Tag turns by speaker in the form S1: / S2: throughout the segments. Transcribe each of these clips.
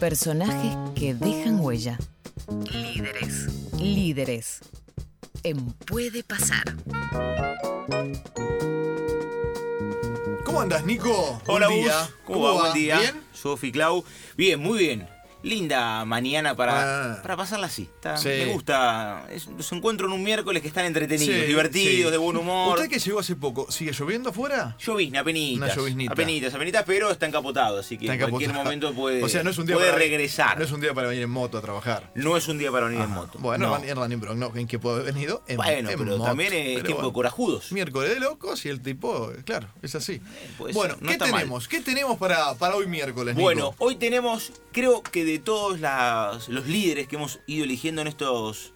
S1: Personajes que dejan huella. Líderes. Líderes. En Puede Pasar.
S2: ¿Cómo andas, Nico?
S3: Hola,
S2: día.
S3: ¿Cómo, va? Buen día.
S2: ¿Bien?
S3: Sofi Clau. Bien, muy bien. Linda mañana para,
S2: Ah.
S3: para pasarla así. Está-
S2: Sí.
S3: Me gusta. Es- los encuentro en un miércoles que están entretenidos,
S2: Sí,
S3: divertidos,
S2: sí.
S3: de buen humor.
S2: ¿Usted que llegó hace poco, sigue lloviendo afuera?
S3: Llovizna, apenitas.
S2: Una lloviznita.
S3: Apenitas, apenitas, pero está encapotado, así que en cualquier momento puede,
S2: O sea, no es un día
S3: puede
S2: para,
S3: regresar.
S2: No es un día para venir en moto a trabajar.
S3: No es un día para venir en
S2: Ajá.
S3: moto.
S2: Bueno,
S3: No.
S2: en Running Bronx, no, ¿en qué puedo haber venido? En,
S3: Bueno,
S2: en
S3: pero
S2: moto.
S3: también es
S2: Pero
S3: tiempo
S2: bueno.
S3: de corajudos.
S2: Miércoles de locos y el tipo, claro, es así.
S3: puede
S2: bueno,
S3: ser, no
S2: ¿qué
S3: mal.
S2: tenemos? ¿Qué tenemos para, para hoy miércoles, Nico?
S3: Bueno, hoy tenemos, creo que de todos las- los líderes que hemos ido eligiendo en estos,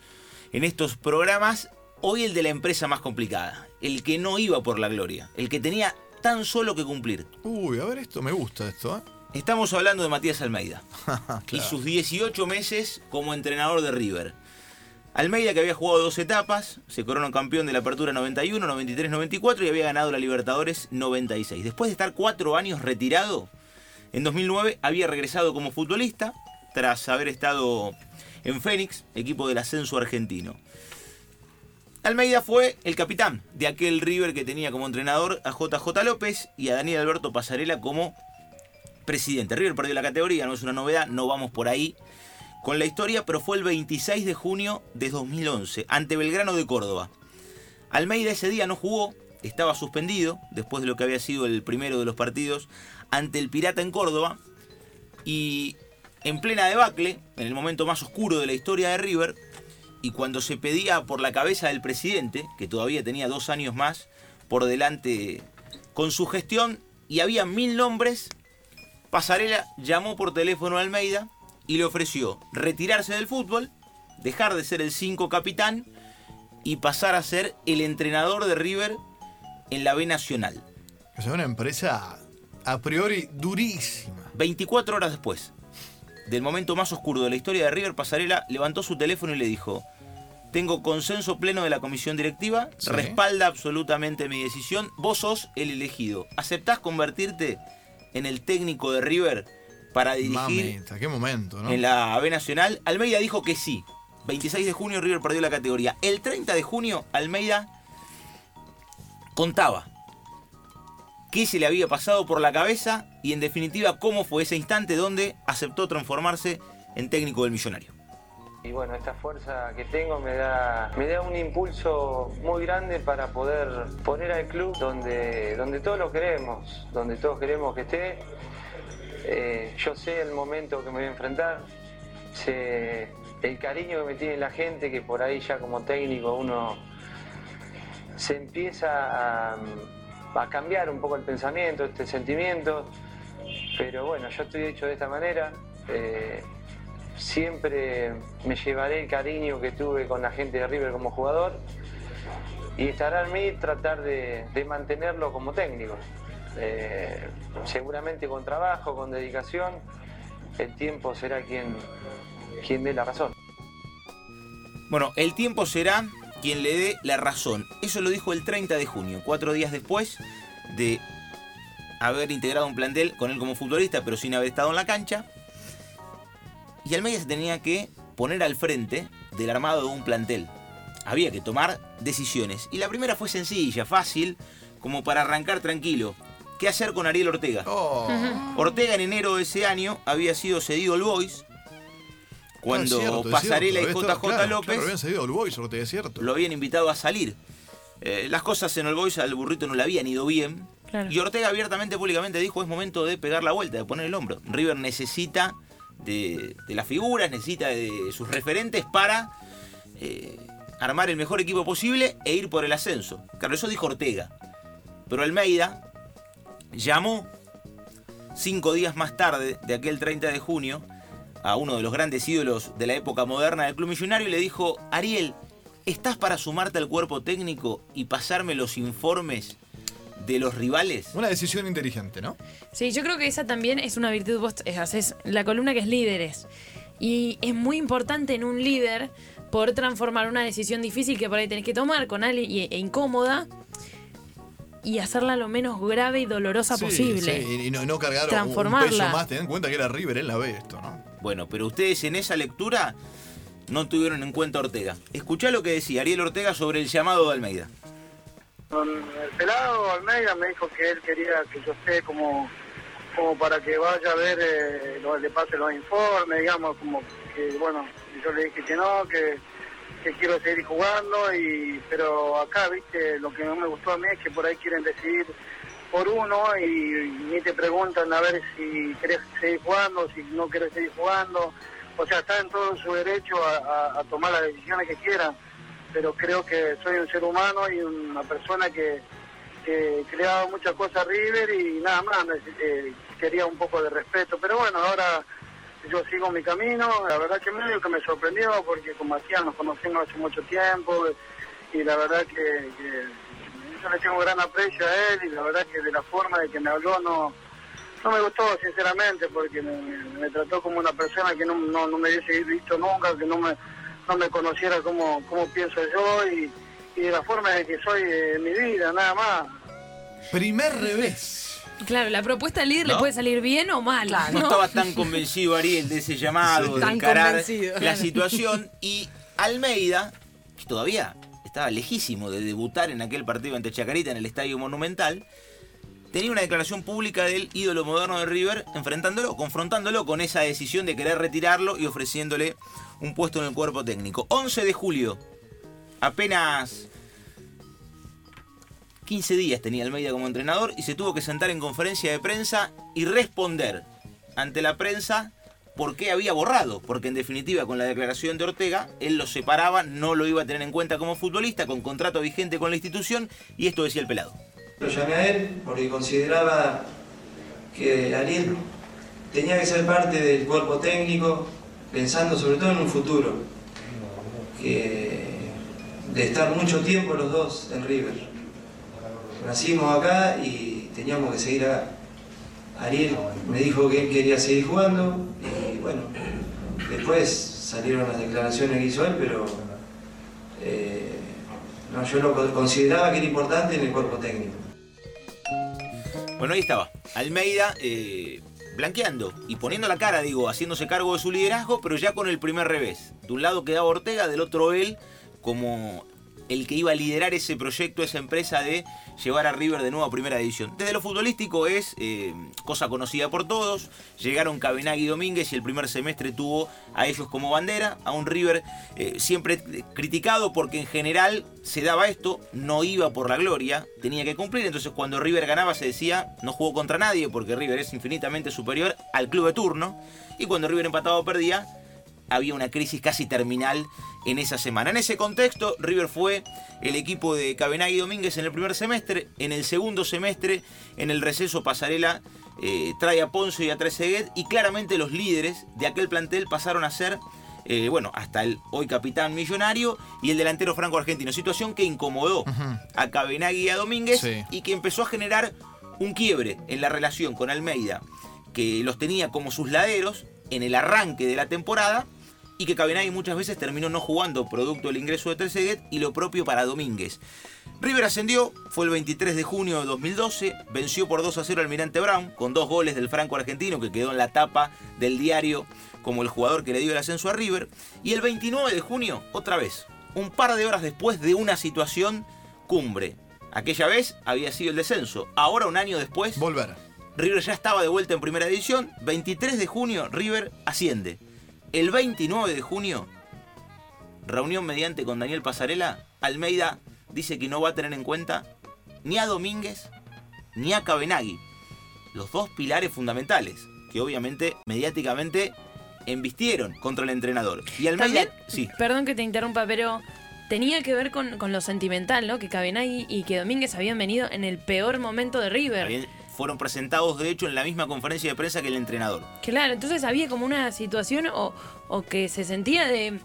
S3: en estos programas, hoy el de la empresa más complicada, el que no iba por la gloria, el que tenía tan solo que cumplir.
S2: Uy, a ver esto, me gusta esto, ¿eh?
S3: Estamos hablando de Matías Almeida y sus 18 meses como entrenador de River. Almeida que había jugado dos etapas, se coronó campeón de la Apertura 91, 93, 94 y había ganado la Libertadores 96. Después de estar cuatro años retirado, en 2009 había regresado como futbolista tras haber estado en Fénix, equipo del ascenso argentino. Almeida fue el capitán de aquel River que tenía como entrenador a JJ López y a Daniel Alberto Pasarela como presidente. River perdió la categoría, no es una novedad, no vamos por ahí con la historia, pero fue el 26 de junio de 2011, ante Belgrano de Córdoba. Almeida ese día no jugó, estaba suspendido, después de lo que había sido el primero de los partidos, ante el Pirata en Córdoba, y en plena debacle, en el momento más oscuro de la historia de River, y cuando se pedía por la cabeza del presidente, que todavía tenía dos años más por delante con su gestión, y había mil nombres, Pasarela llamó por teléfono a Almeida y le ofreció retirarse del fútbol, dejar de ser el 5 capitán y pasar a ser el entrenador de River en la B Nacional.
S2: O sea, una empresa a priori durísima.
S3: 24 horas después del momento más oscuro de la historia de River, Pasarela levantó su teléfono y le dijo, tengo consenso pleno de la comisión directiva,
S2: Sí.
S3: respalda absolutamente mi decisión, vos sos el elegido. ¿Aceptás convertirte en el técnico de River para dirigir
S2: Mamita, qué momento, ¿no?
S3: en la B Nacional? Almeida dijo que sí. 26 de junio River perdió la categoría. El 30 de junio Almeida contaba qué se le había pasado por la cabeza y en definitiva cómo fue ese instante donde aceptó transformarse en técnico del millonario.
S4: Y bueno, esta fuerza que tengo me da, me da un impulso muy grande para poder poner al club donde, donde todos lo queremos, donde todos queremos que esté. Eh, yo sé el momento que me voy a enfrentar, sé el cariño que me tiene la gente, que por ahí ya como técnico uno se empieza a, cambiar un poco el pensamiento, este sentimiento. Pero bueno, yo estoy hecho de esta manera. eh, siempre me llevaré el cariño que tuve con la gente de River como jugador y estará en mí tratar de, de mantenerlo como técnico. Eh, seguramente con trabajo, con dedicación, el tiempo será quien, quien dé la razón.
S3: Bueno, el tiempo será quien le dé la razón. Eso lo dijo el 30 de junio, cuatro días después de haber integrado un plantel con él como futbolista, pero sin haber estado en la cancha. Y Almeida se tenía que poner al frente del armado de un plantel. Había que tomar decisiones. Y la primera fue sencilla, fácil, como para arrancar tranquilo. ¿Qué hacer con Ariel Ortega?
S2: Oh,
S3: Ortega en enero de ese año había sido cedido al Boys. Cuando
S2: cierto,
S3: Pasarela
S2: cierto,
S3: y JJ
S2: estado- claro,
S3: López
S2: Claro, habían salido al Boys, Ortega, es cierto.
S3: lo habían invitado a salir. Eh, las cosas en el Boys al burrito no le habían ido bien.
S1: Claro.
S3: Y Ortega abiertamente, públicamente dijo, es momento de pegar la vuelta, de poner el hombro. River necesita de, de las figuras, necesita de sus referentes para eh, armar el mejor equipo posible e ir por el ascenso. Claro, eso dijo Ortega. Pero Almeida llamó cinco días más tarde, de aquel 30 de junio, a uno de los grandes ídolos de la época moderna del Club Millonario y le dijo, Ariel, ¿estás para sumarte al cuerpo técnico y pasarme los informes de los rivales?
S2: Una decisión inteligente, ¿no?
S5: Sí, yo creo que esa también es una virtud. Vos haces la columna que es líderes. Y es muy importante en un líder poder transformar una decisión difícil que por ahí tenés que tomar con alguien e incómoda y hacerla lo menos grave y dolorosa
S2: Sí,
S5: posible.
S2: sí, y no, no cargar un- peso más, ten en cuenta que era River en la B esto, ¿no?
S3: Bueno, pero ustedes en esa lectura no tuvieron en cuenta a Ortega. Escuchá lo que decía Ariel Ortega sobre el llamado de Almeida.
S6: El pelado Almeida me dijo que él quería que yo esté como, como para que vaya a ver, eh, lo- le pase los informes, digamos, como que, bueno, yo le dije que no, que, que quiero seguir jugando, y pero acá, viste, lo que no me gustó a mí es que por ahí quieren decidir por uno y, ni te preguntan a ver si querés seguir jugando, si no querés seguir jugando. O sea, está en todo su derecho a, tomar las decisiones que quieran, pero creo que soy un ser humano y una persona que, que, que muchas cosas River y nada más, eh, quería un poco de respeto. Pero bueno, ahora yo sigo mi camino, la verdad que medio que me sorprendió porque con Matías nos conocimos hace mucho tiempo y la verdad que yo le tengo gran aprecio a él y la verdad que de la forma de que me habló no no me gustó sinceramente porque me, trató como una persona que no, no, no me hubiese visto nunca, que no me, no me conociera como, como pienso yo y, y de la forma de que soy en mi vida, nada más.
S2: Primer revés.
S5: Claro, la propuesta del líder le puede salir bien o mal.
S3: No,
S5: ¿no?
S3: estaba tan convencido Ariel de ese llamado, de
S7: Tan
S3: encarar
S7: convencido.
S3: la situación. Y Almeida, que todavía estaba lejísimo de debutar en aquel partido ante Chacarita en el Estadio Monumental, tenía una declaración pública del ídolo moderno de River, enfrentándolo, confrontándolo con esa decisión de querer retirarlo y ofreciéndole un puesto en el cuerpo técnico. 11 de julio, apenas 15 días tenía Almeida como entrenador y se tuvo que sentar en conferencia de prensa y responder ante la prensa por qué había borrado, porque en definitiva con la declaración de Ortega él lo separaba, no lo iba a tener en cuenta como futbolista, con contrato vigente con la institución y esto decía el pelado.
S8: Lo llamé a él porque consideraba que Ariel tenía que ser parte del cuerpo técnico, pensando sobre todo en un futuro, de estar mucho tiempo los dos en River. Nacimos acá y teníamos que seguir acá. Ariel me dijo que él quería seguir jugando después salieron las declaraciones que hizo él, pero eh, no, yo lo consideraba que era importante en el cuerpo técnico.
S3: Bueno, ahí estaba. Almeida eh, blanqueando y poniendo la cara, digo, haciéndose cargo de su liderazgo, pero ya con el primer revés. De un lado quedaba Ortega, del otro él, como el que iba a liderar ese proyecto, esa empresa de llevar a River de nuevo a primera división. Desde lo futbolístico es eh, cosa conocida por todos. Llegaron Cabenagui y Domínguez y el primer semestre tuvo a ellos como bandera, a un River eh, siempre criticado porque en general se daba esto, no iba por la gloria, tenía que cumplir. Entonces cuando River ganaba se decía no jugó contra nadie porque River es infinitamente superior al club de turno. Y cuando River empataba o perdía, había una crisis casi terminal en esa semana. En ese contexto, River fue el equipo de Cabenagui y Domínguez en el primer semestre. En el segundo semestre, en el receso, Pasarela eh, trae a Ponce y a Trezeguet. Y claramente los líderes de aquel plantel pasaron a ser, eh, bueno, hasta el hoy capitán millonario y el delantero franco argentino. Situación que incomodó a Cabenagui y a Domínguez
S2: Sí.
S3: y que empezó a generar un quiebre en la relación con Almeida, que los tenía como sus laderos en el arranque de la temporada y que Cabenagui muchas veces terminó no jugando producto del ingreso de Trezeguet y lo propio para Domínguez. River ascendió, fue el 23 de junio de 2012, venció por 2 a 0 al Almirante Brown con dos goles del franco argentino que quedó en la tapa del diario como el jugador que le dio el ascenso a River. Y el 29 de junio, otra vez, un par de horas después de una situación cumbre. Aquella vez había sido el descenso, ahora un año después
S2: Volver.
S3: River ya estaba de vuelta en primera división. 23 de junio, River asciende. El 29 de junio, reunión mediante con Daniel Pasarela, Almeida dice que no va a tener en cuenta ni a Domínguez ni a Cabenagui. Los dos pilares fundamentales, que obviamente mediáticamente embistieron contra el entrenador. Y Almeida,
S5: También,
S3: sí,
S5: perdón que te interrumpa, pero tenía que ver con, con lo sentimental, ¿no? Que Cabenagui y que Domínguez habían venido en el peor momento de River.
S3: habían- fueron presentados de hecho en la misma conferencia de prensa que el entrenador.
S5: Claro, entonces había como una situación o, o que se sentía de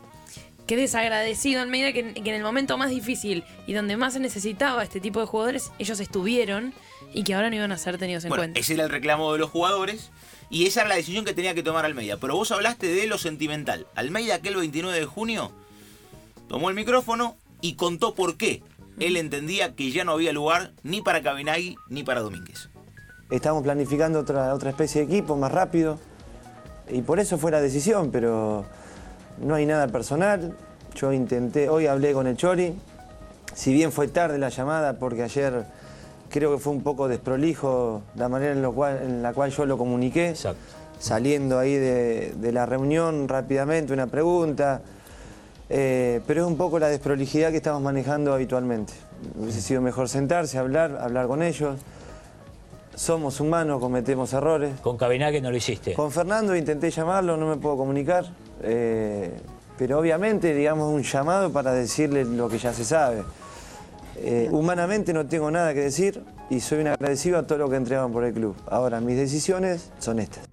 S5: que desagradecido en medida que, que en el momento más difícil y donde más se necesitaba este tipo de jugadores, ellos estuvieron y que ahora no iban a ser tenidos en
S3: Bueno,
S5: cuenta.
S3: ese era el reclamo de los jugadores y esa era la decisión que tenía que tomar Almeida. Pero vos hablaste de lo sentimental. Almeida aquel 29 de junio tomó el micrófono y contó por qué. Él entendía que ya no había lugar ni para Cabenagui ni para Domínguez.
S9: Estamos planificando otra, otra especie de equipo más rápido.
S7: y por eso fue la decisión, pero no hay nada personal. Yo intenté, hoy hablé con el Chori, si bien fue tarde la llamada, porque ayer creo que fue un poco desprolijo la manera en, lo cual, en la cual yo lo comuniqué. Saliendo ahí de, de la reunión rápidamente, una pregunta. Eh, pero es un poco la desprolijidad que estamos manejando habitualmente. Hubiese sido mejor sentarse, hablar, hablar con ellos. Somos humanos, cometemos errores.
S9: Con Cabinaque no lo hiciste.
S7: Con Fernando intenté llamarlo, no me puedo comunicar. eh, pero obviamente, digamos, un llamado para decirle lo que ya se sabe. Eh, humanamente no tengo nada que decir y soy un agradecido a todo lo que entregaban por el club. Ahora, mis decisiones son estas.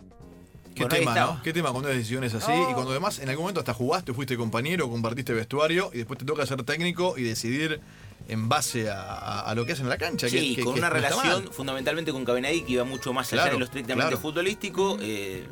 S2: Qué
S3: Bueno,
S2: tema. ¿no? Qué tema cuando hay decisiones así y cuando además en algún momento hasta jugaste, fuiste compañero, compartiste vestuario y después te toca ser técnico y decidir en base a, a- a lo que hacen en la cancha. que-
S3: Sí,
S2: que-
S3: con
S2: que
S3: una relación fundamentalmente con Cabenagui que iba mucho más allá
S2: Claro,
S3: de lo estrictamente
S2: claro.
S3: futbolístico. eh,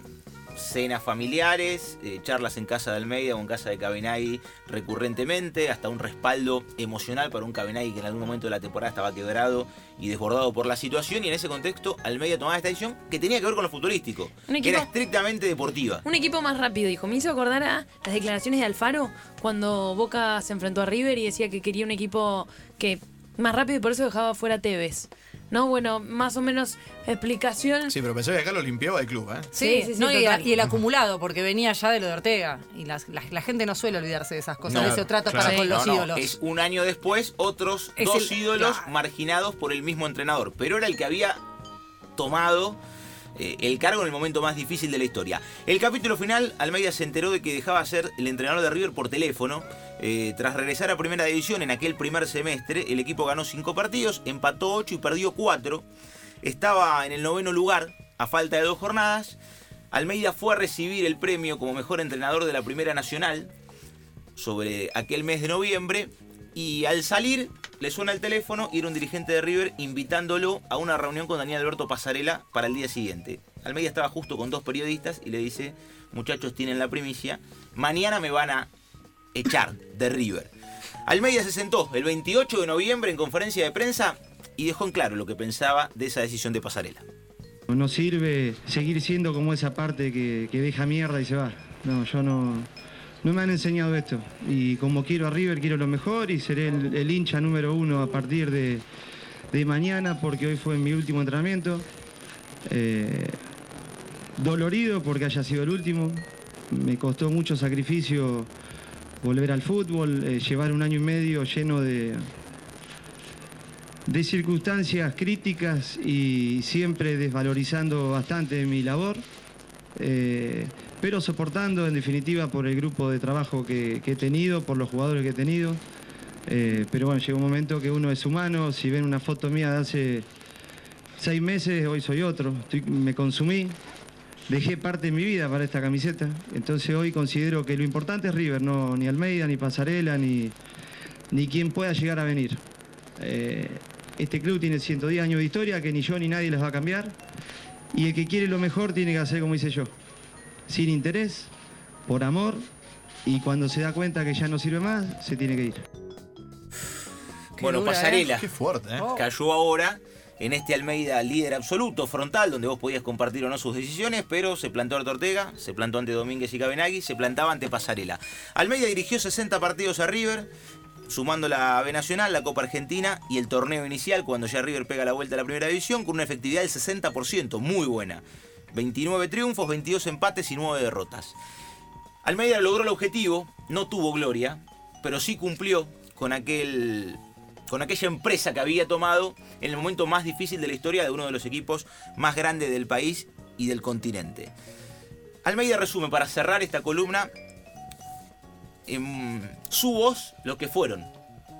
S3: cenas familiares, eh, charlas en casa de Almeida o en casa de Cabenagui recurrentemente, hasta un respaldo emocional para un Cabenagui que en algún momento de la temporada estaba quebrado y desbordado por la situación y en ese contexto Almeida tomaba esta decisión que tenía que ver con lo futbolístico, que era estrictamente deportiva.
S5: Un equipo más rápido, dijo. Me hizo acordar a las declaraciones de Alfaro cuando Boca se enfrentó a River y decía que quería un equipo que más rápido y por eso dejaba fuera Tevez. ¿No? Bueno, más o menos explicación.
S2: Sí, pero pensaba que acá lo limpiaba el club, ¿eh?
S10: Sí,
S5: Sí, sí, sí,
S10: no, y,
S5: total.
S10: y el acumulado, porque venía ya de lo de Ortega. Y las- la, la gente no suele olvidarse de esas cosas,
S3: No,
S10: de ese trato
S2: claro.
S10: para con los
S3: no,
S10: ídolos.
S3: Es un año después, otros
S10: Es
S3: dos
S10: el-
S3: ídolos
S10: claro.
S3: marginados por el mismo entrenador. Pero era el que había tomado eh, el cargo en el momento más difícil de la historia. El capítulo final, Almeida se enteró de que dejaba ser el entrenador de River por teléfono. Eh, tras regresar a Primera División en aquel primer semestre, el equipo ganó cinco partidos, empató ocho y perdió cuatro. Estaba en el noveno lugar, a falta de dos jornadas. Almeida fue a recibir el premio como mejor entrenador de la Primera Nacional sobre aquel mes de noviembre y al salir le suena el teléfono y era un dirigente de River invitándolo a una reunión con Daniel Alberto Pasarela para el día siguiente. Almeida estaba justo con dos periodistas y le dice, muchachos tienen la primicia, mañana me van a echar de River. Almeida se sentó el 28 de noviembre en conferencia de prensa y dejó en claro lo que pensaba de esa decisión de Pasarela.
S11: No sirve seguir siendo como esa parte que, que deja mierda y se va. No, yo no, no me han enseñado esto. Y como quiero a River, quiero lo mejor y seré el, hincha número uno a partir de, de mañana porque hoy fue mi último entrenamiento. Eh, dolorido porque haya sido el último. Me costó mucho sacrificio volver al fútbol, eh, llevar un año y medio lleno de, de circunstancias críticas y siempre desvalorizando bastante mi labor, eh, pero soportando en definitiva por el grupo de trabajo que, he tenido, por los jugadores que he tenido. Eh, pero bueno, llega un momento que uno es humano, si ven una foto mía de hace seis meses, hoy soy otro, me consumí, dejé parte de mi vida para esta camiseta, entonces hoy considero que lo importante es River, no ni Almeida, ni Pasarela, ni, ni quien pueda llegar a venir. Eh, este club tiene 110 años de historia que ni yo ni nadie les va a cambiar. Y el que quiere lo mejor tiene que hacer como hice yo. Sin interés, por amor, y cuando se da cuenta que ya no sirve más, se tiene que ir.
S3: bueno,
S10: dura, ¿eh?
S3: Pasarela.
S2: Qué fuerte, ¿eh?
S3: Cayó ahora en este Almeida líder absoluto, frontal, donde vos podías compartir o no sus decisiones, pero se plantó ante Ortega, se plantó ante Domínguez y Cabenagui, se plantaba ante Pasarela. Almeida dirigió 60 partidos a River, sumando la B Nacional, la Copa Argentina y el torneo inicial, cuando ya River pega la vuelta a la primera división, con una efectividad del 60%, muy buena. 29 triunfos, 22 empates y 9 derrotas. Almeida logró el objetivo, no tuvo gloria, pero sí cumplió con aquel con aquella empresa que había tomado en el momento más difícil de la historia de uno de los equipos más grandes del país y del continente. Almeida resume para cerrar esta columna en su voz lo que fueron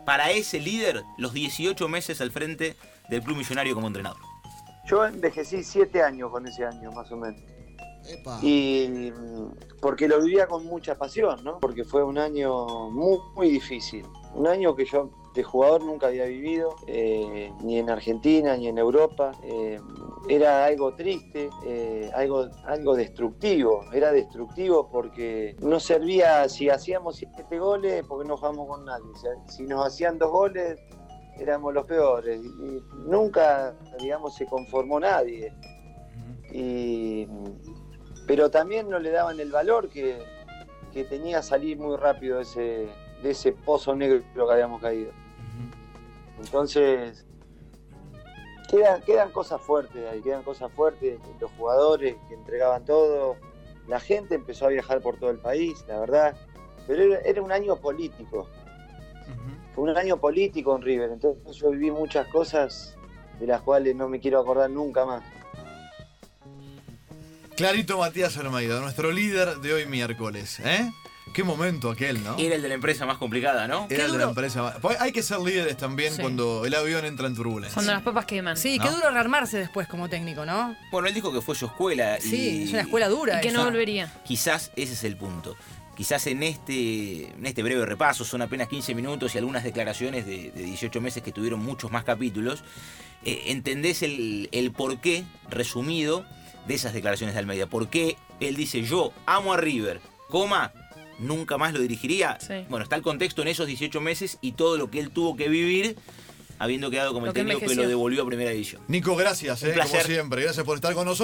S3: para ese líder los 18 meses al frente del Club Millonario como entrenador.
S7: Yo envejecí siete años con ese año, más o menos. Y porque lo vivía con mucha pasión, ¿no? Porque fue un año muy, muy difícil. Un año que yo de jugador nunca había vivido, eh, ni en Argentina, ni en Europa. Eh, era algo triste, eh, algo, algo destructivo. Era destructivo porque no servía si hacíamos siete goles, porque no jugamos con nadie. Si nos hacían dos goles, éramos los peores. Y, nunca, digamos, se conformó nadie. Y, pero también no le daban el valor que, que tenía salir muy rápido de ese, de ese pozo negro que habíamos caído. Entonces, quedan, quedan cosas fuertes ahí, quedan cosas fuertes, los jugadores que entregaban todo, la gente empezó a viajar por todo el país, la verdad, pero era, era un año político, fue un año político en River, entonces yo viví muchas cosas de las cuales no me quiero acordar nunca más.
S2: Clarito Matías Almeida, nuestro líder de hoy miércoles, ¿eh? Qué momento aquel, ¿no?
S3: Era el de la empresa más complicada, ¿no?
S2: Era el de la empresa más- Hay que ser líderes también
S10: Sí.
S2: cuando el avión entra en turbulencia.
S5: Cuando las papas queman.
S10: Sí,
S2: ¿No?
S10: qué duro rearmarse después como técnico, ¿no?
S3: Bueno, él dijo que fue su escuela.
S10: Sí, es una escuela dura.
S5: Y que no volvería.
S3: Quizás ese es el punto. Quizás en este, en este breve repaso, son apenas 15 minutos y algunas declaraciones de, de 18 meses que tuvieron muchos más capítulos, eh, entendés el, el porqué resumido de esas declaraciones de Almeida. ¿Por qué él dice yo amo a River, coma, nunca más lo dirigiría?
S5: Sí.
S3: Bueno, está el contexto en esos 18 meses y todo lo que él tuvo que vivir habiendo quedado como
S5: Lo
S3: el
S5: que
S3: técnico que lo devolvió a primera división.
S2: Nico, gracias, ¿eh? como siempre. Gracias por estar con nosotros.